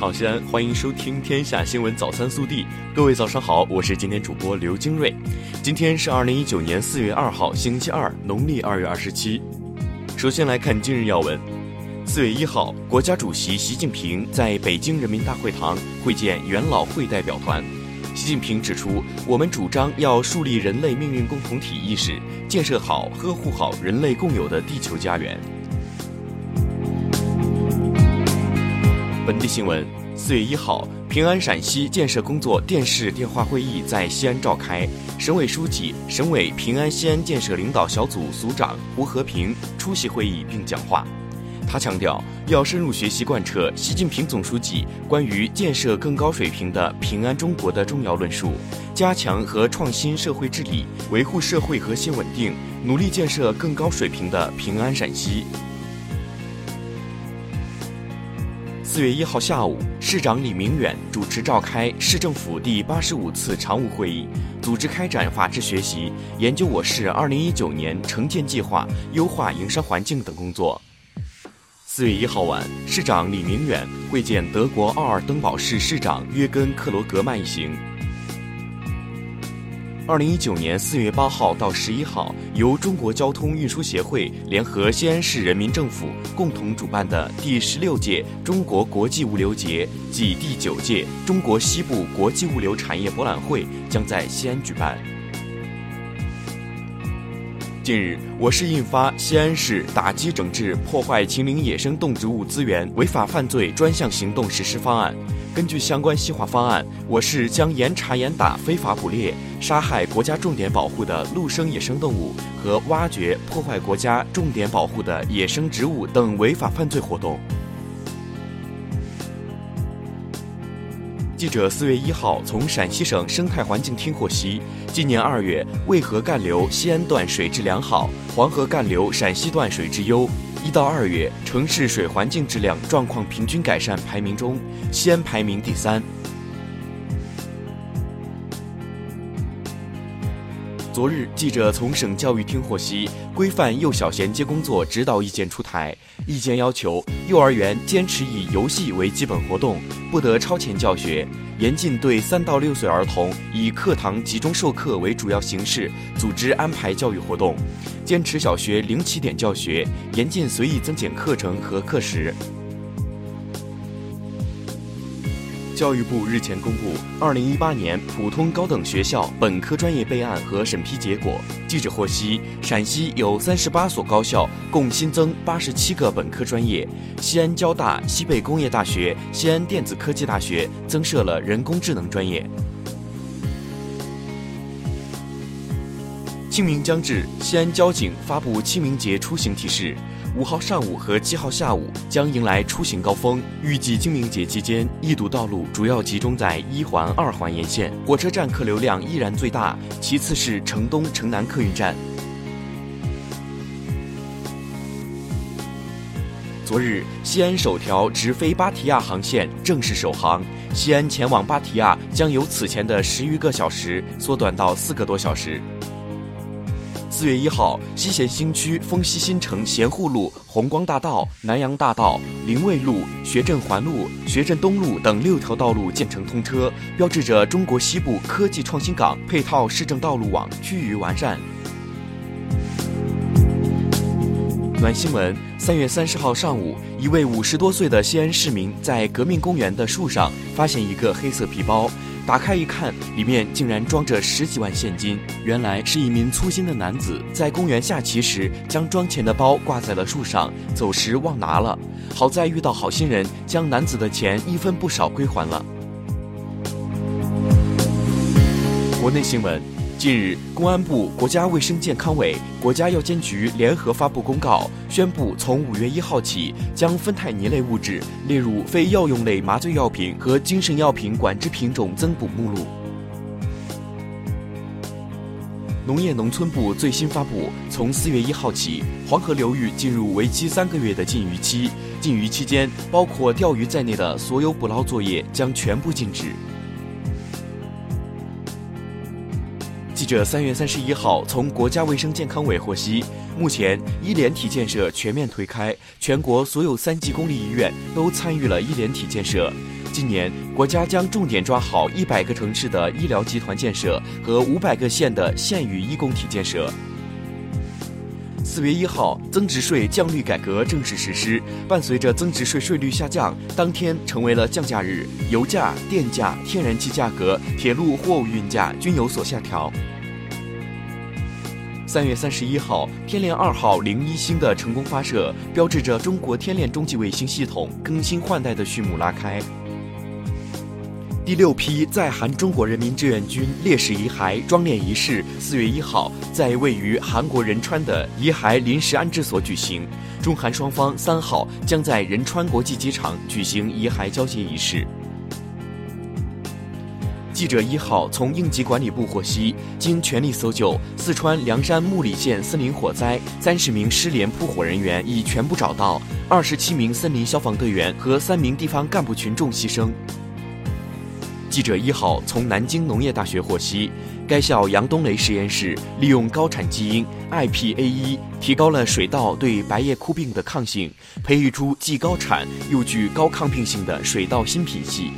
好，西安，欢迎收听《天下新闻早餐速递》。各位早上好，我是今天主播刘金瑞。今天是二零一九年四月二号，星期二，农历二月二十七。首先来看今日要闻。四月一号，国家主席习近平在北京人民大会堂会见元老会代表团。习近平指出，我们主张要树立人类命运共同体意识，建设好、呵护好人类共有的地球家园。本地新闻：四月一号，平安陕西建设工作电视电话会议在西安召开，省委书记、省委平安西安建设领导小组组长胡和平出席会议并讲话。他强调，要深入学习贯彻习近平总书记关于建设更高水平的平安中国的重要论述，加强和创新社会治理，维护社会和谐稳定，努力建设更高水平的平安陕西。四月一号下午，市长李明远主持召开市政府第八十五次常务会议，组织开展法治学习，研究我市二零一九年城建计划，优化营商环境等工作。四月一号晚，市长李明远会见德国奥尔登堡市市长约根克罗格曼一行。二零一九年四月八号到十一号，由中国交通运输协会联合西安市人民政府共同主办的第十六届中国国际物流节暨第九届中国西部国际物流产业博览会将在西安举办。近日，我市印发《西安市打击整治破坏秦岭野生动植物资源违法犯罪专项行动实施方案》。根据相关细化方案，我市将严查严打非法捕猎、杀害国家重点保护的陆生野生动物和挖掘、破坏国家重点保护的野生植物等违法犯罪活动。记者四月一号从陕西省生态环境厅获悉，今年二月，渭河干流西安段水质良好，黄河干流陕西段水质优。一到二月，城市水环境质量状况平均改善排名中，西安排名第三。昨日，记者从省教育厅获悉，规范幼小衔接工作指导意见出台。意见要求，幼儿园坚持以游戏为基本活动，不得超前教学，严禁对三到六岁儿童以课堂集中授课为主要形式组织安排教育活动，坚持小学零起点教学，严禁随意增减课程和课时。教育部日前公布二零一八年普通高等学校本科专业备案和审批结果。记者获悉，陕西有三十八所高校共新增八十七个本科专业，西安交大、西北工业大学、西安电子科技大学增设了人工智能专业。清明将至，西安交警发布清明节出行提示。五号上午和七号下午将迎来出行高峰，预计清明节期间易堵道路主要集中在一环、二环沿线，火车站客流量依然最大，其次是城东、城南客运站。昨日，西安首条直飞芭提雅航线正式首航，西安前往芭提雅将由此前的十余个小时缩短到四个多小时。四月一号，西咸新区丰西新城咸沪路、红光大道、南阳大道、临渭路、学镇环路、学镇东路等六条道路建成通车，标志着中国西部科技创新港配套市政道路网趋于完善。暖新闻：三月三十号上午，一位五十多岁的西安市民在革命公园的树上发现一个黑色皮包。打开一看，里面竟然装着十几万现金。原来是一名粗心的男子在公园下棋时，将装钱的包挂在了树上，走时忘拿了。好在遇到好心人，将男子的钱一分不少归还了。国内新闻。近日，公安部、国家卫生健康委、国家药监局联合发布公告，宣布从五月一号起，将芬太尼类物质列入非药用类麻醉药品和精神药品管制品种增补目录。农业农村部最新发布，从四月一号起，黄河流域进入为期三个月的禁渔期，禁渔期间，包括钓鱼在内的所有捕捞作业将全部禁止。者三月三十一号从国家卫生健康委获悉，目前医联体建设全面推开，全国所有三级公立医院都参与了医联体建设。今年国家将重点抓好一百个城市的医疗集团建设和五百个县的县域医工体建设。四月一号，增值税降率改革正式实施。伴随着增值税税率下降，当天成为了降价日，油价、电价、天然气价格、铁路货物运价均有所下调。三月三十一号，天链二号零一星的成功发射，标志着中国天链中继卫星系统更新换代的序幕拉开。第六批在韩中国人民志愿军烈士遗骸装殓仪式，四月一号在位于韩国仁川的遗骸临时安置所举行。中韩双方三号将在仁川国际机场举行遗骸交接仪式。记者一号从应急管理部获悉，经全力搜救，四川凉山木里县森林火灾，三十名失联扑火人员已全部找到，二十七名森林消防队员和三名地方干部群众牺牲。记者一号从南京农业大学获悉，该校杨冬雷实验室利用高产基因 IPA1，提高了水稻对白叶枯病的抗性，培育出既高产又具高抗病性的水稻新品系。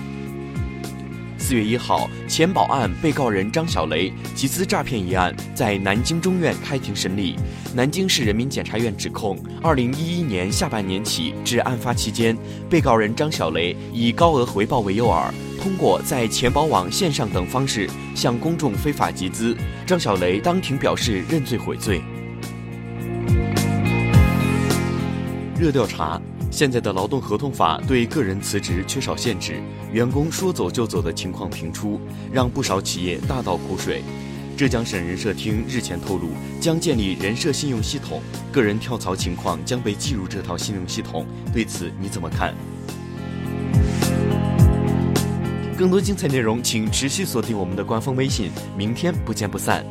四月一号，钱宝案被告人张小雷集资诈骗一案在南京中院开庭审理。南京市人民检察院指控，二零一一年下半年起至案发期间，被告人张小雷以高额回报为诱饵，通过在钱宝网线上等方式向公众非法集资。张小雷当庭表示认罪悔罪。热调查。现在的劳动合同法对个人辞职缺少限制，员工说走就走的情况频出，让不少企业大倒苦水。浙江省人社厅日前透露，将建立人社信用系统，个人跳槽情况将被记入这套信用系统。对此你怎么看？更多精彩内容，请持续锁定我们的官方微信。明天不见不散。